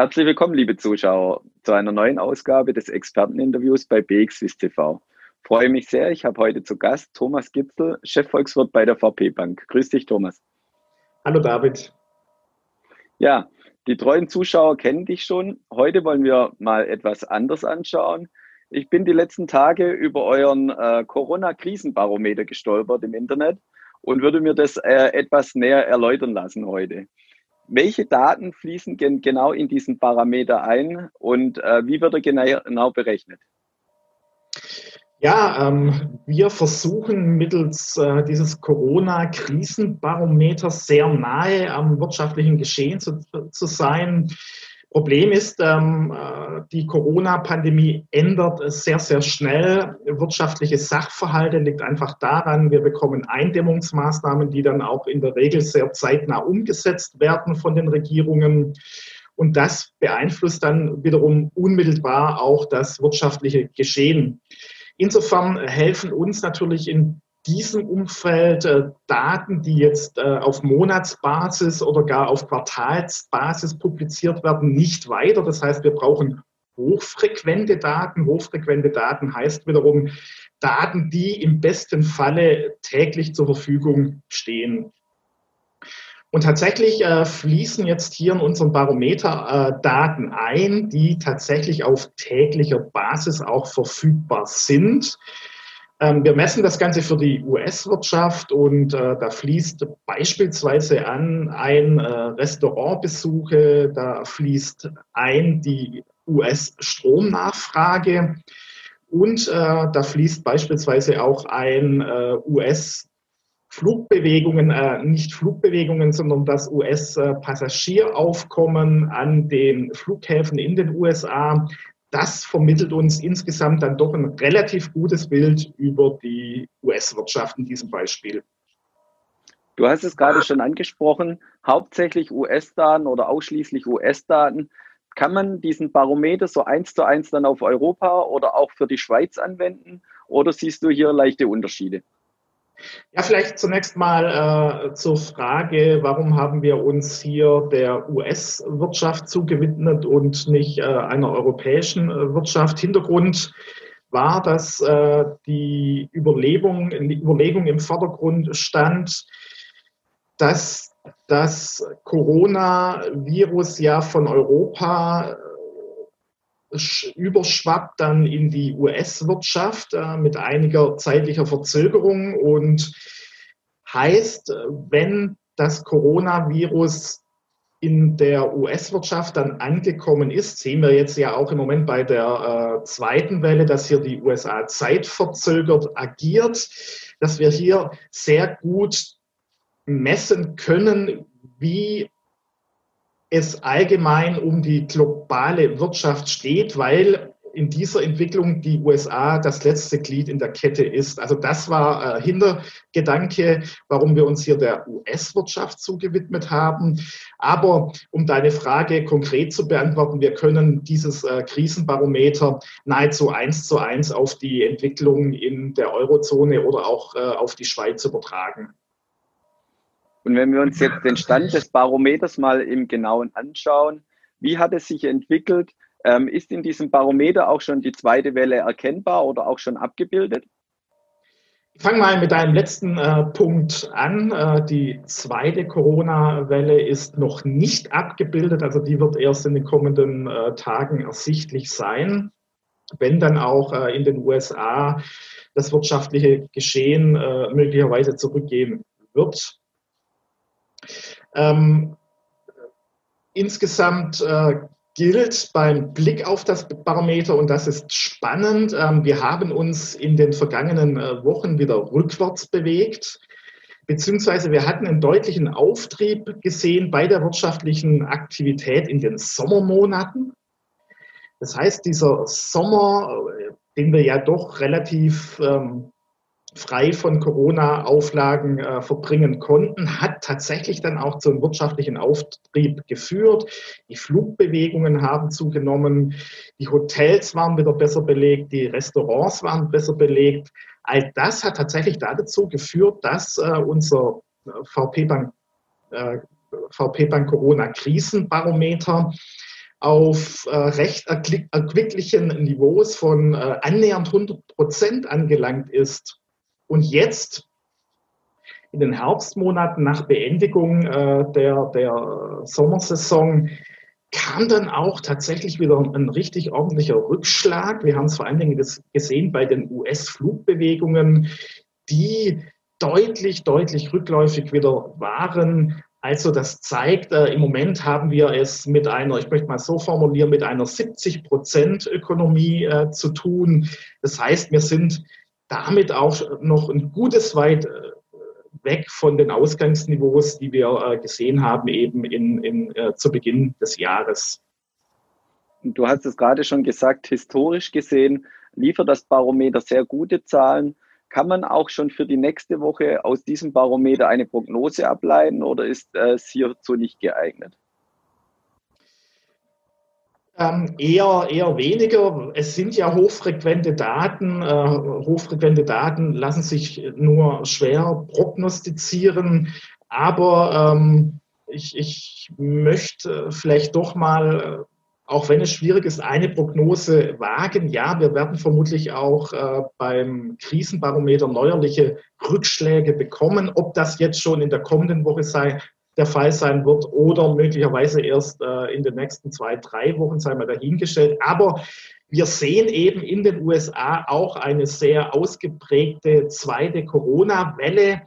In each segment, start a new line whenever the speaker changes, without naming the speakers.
Herzlich willkommen, liebe Zuschauer, zu einer neuen Ausgabe des Experteninterviews bei BXWIS TV. Freue mich sehr, ich habe heute zu Gast Thomas Gitzel, Chefvolkswirt bei der VP Bank. Grüß dich, Thomas.
Hallo, David.
Ja, die treuen Zuschauer kennen dich schon. Heute wollen wir mal etwas anders anschauen. Ich bin die letzten Tage über euren äh, Corona-Krisenbarometer gestolpert im Internet und würde mir das äh, etwas näher erläutern lassen heute. Welche Daten fließen gen genau in diesen Parameter ein und äh, wie wird er genau, genau berechnet?
Ja, ähm, wir versuchen mittels äh, dieses Corona-Krisenbarometers sehr nahe am wirtschaftlichen Geschehen zu, zu sein. Problem ist, ähm, äh, die Corona-Pandemie ändert sehr, sehr schnell. Wirtschaftliche Sachverhalte liegt einfach daran, wir bekommen Eindämmungsmaßnahmen, die dann auch in der Regel sehr zeitnah umgesetzt werden von den Regierungen. Und das beeinflusst dann wiederum unmittelbar auch das wirtschaftliche Geschehen. Insofern helfen uns natürlich in diesem Umfeld äh, Daten, die jetzt äh, auf Monatsbasis oder gar auf Quartalsbasis publiziert werden, nicht weiter. Das heißt, wir brauchen hochfrequente Daten. Hochfrequente Daten heißt wiederum Daten, die im besten Falle täglich zur Verfügung stehen. Und tatsächlich äh, fließen jetzt hier in unserem Barometer äh, Daten ein, die tatsächlich auf täglicher Basis auch verfügbar sind. Ähm, wir messen das Ganze für die US-Wirtschaft und äh, da fließt beispielsweise an ein äh, Restaurantbesuche, da fließt ein die US-Stromnachfrage und äh, da fließt beispielsweise auch ein äh, US- Flugbewegungen, äh, nicht Flugbewegungen, sondern das US-Passagieraufkommen an den Flughäfen in den USA. Das vermittelt uns insgesamt dann doch ein relativ gutes Bild über die US-Wirtschaft in diesem Beispiel.
Du hast es gerade schon angesprochen, hauptsächlich US-Daten oder ausschließlich US-Daten. Kann man diesen Barometer so eins zu eins dann auf Europa oder auch für die Schweiz anwenden? Oder siehst du hier leichte Unterschiede?
Ja, vielleicht zunächst mal äh, zur Frage, warum haben wir uns hier der US-Wirtschaft zugewidmet und nicht äh, einer europäischen äh, Wirtschaft? Hintergrund war, dass äh, die Überlegung, die Überlegung im Vordergrund stand, dass das Coronavirus ja von Europa überschwappt dann in die US-Wirtschaft äh, mit einiger zeitlicher Verzögerung und heißt, wenn das Coronavirus in der US-Wirtschaft dann angekommen ist, sehen wir jetzt ja auch im Moment bei der äh, zweiten Welle, dass hier die USA zeitverzögert agiert, dass wir hier sehr gut messen können, wie es allgemein um die globale Wirtschaft steht, weil in dieser Entwicklung die USA das letzte Glied in der Kette ist. Also das war äh, Hintergedanke, warum wir uns hier der US-Wirtschaft zugewidmet haben. Aber um deine Frage konkret zu beantworten, wir können dieses äh, Krisenbarometer nahezu eins zu eins auf die Entwicklung in der Eurozone oder auch äh, auf die Schweiz übertragen.
Und wenn wir uns jetzt den Stand des Barometers mal im Genauen anschauen, wie hat es sich entwickelt? Ähm, ist in diesem Barometer auch schon die zweite Welle erkennbar oder auch schon abgebildet?
Ich fange mal mit deinem letzten äh, Punkt an. Äh, die zweite Corona-Welle ist noch nicht abgebildet, also die wird erst in den kommenden äh, Tagen ersichtlich sein, wenn dann auch äh, in den USA das wirtschaftliche Geschehen äh, möglicherweise zurückgehen wird. Ähm, insgesamt äh, gilt beim Blick auf das Barometer, und das ist spannend, ähm, wir haben uns in den vergangenen äh, Wochen wieder rückwärts bewegt, beziehungsweise wir hatten einen deutlichen Auftrieb gesehen bei der wirtschaftlichen Aktivität in den Sommermonaten. Das heißt, dieser Sommer, äh, den wir ja doch relativ ähm, frei von Corona-Auflagen äh, verbringen konnten, hat tatsächlich dann auch zum wirtschaftlichen Auftrieb geführt. Die Flugbewegungen haben zugenommen, die Hotels waren wieder besser belegt, die Restaurants waren besser belegt. All das hat tatsächlich dazu geführt, dass äh, unser VP-Bank äh, VP-Bank Corona-Krisenbarometer auf äh, recht erquicklichen Niveaus von äh, annähernd 100 Prozent angelangt ist. Und jetzt in den Herbstmonaten nach Beendigung äh, der, der Sommersaison kam dann auch tatsächlich wieder ein richtig ordentlicher Rückschlag. Wir haben es vor allen Dingen gesehen bei den US-Flugbewegungen, die deutlich, deutlich rückläufig wieder waren. Also das zeigt, äh, im Moment haben wir es mit einer, ich möchte mal so formulieren, mit einer 70 Prozent Ökonomie äh, zu tun. Das heißt, wir sind damit auch noch ein gutes weit äh, weg von den Ausgangsniveaus, die wir äh, gesehen haben eben in, in, äh, zu Beginn des Jahres.
Du hast es gerade schon gesagt, historisch gesehen liefert das Barometer sehr gute Zahlen. Kann man auch schon für die nächste Woche aus diesem Barometer eine Prognose ableiten oder ist es hierzu nicht geeignet?
Ähm, eher, eher weniger. Es sind ja hochfrequente Daten. Äh, hochfrequente Daten lassen sich nur schwer prognostizieren. Aber ähm, ich, ich möchte vielleicht doch mal, auch wenn es schwierig ist, eine Prognose wagen. Ja, wir werden vermutlich auch äh, beim Krisenbarometer neuerliche Rückschläge bekommen. Ob das jetzt schon in der kommenden Woche sei, der Fall sein wird oder möglicherweise erst äh, in den nächsten zwei, drei Wochen, sei mal dahingestellt. Aber wir sehen eben in den USA auch eine sehr ausgeprägte zweite Corona-Welle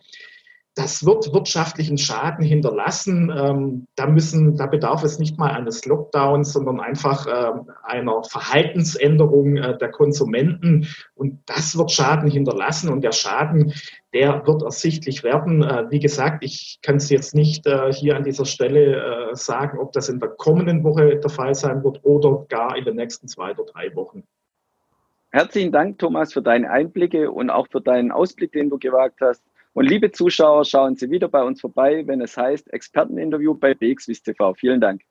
das wird wirtschaftlichen Schaden hinterlassen. Ähm, da müssen, da bedarf es nicht mal eines Lockdowns, sondern einfach äh, einer Verhaltensänderung äh, der Konsumenten. Und das wird Schaden hinterlassen. Und der Schaden, der wird ersichtlich werden. Äh, wie gesagt, ich kann es jetzt nicht äh, hier an dieser Stelle äh, sagen, ob das in der kommenden Woche der Fall sein wird oder gar in den nächsten zwei oder drei Wochen.
Herzlichen Dank, Thomas, für deine Einblicke und auch für deinen Ausblick, den du gewagt hast. Und liebe Zuschauer, schauen Sie wieder bei uns vorbei, wenn es heißt Experteninterview bei BXWIST TV. Vielen Dank.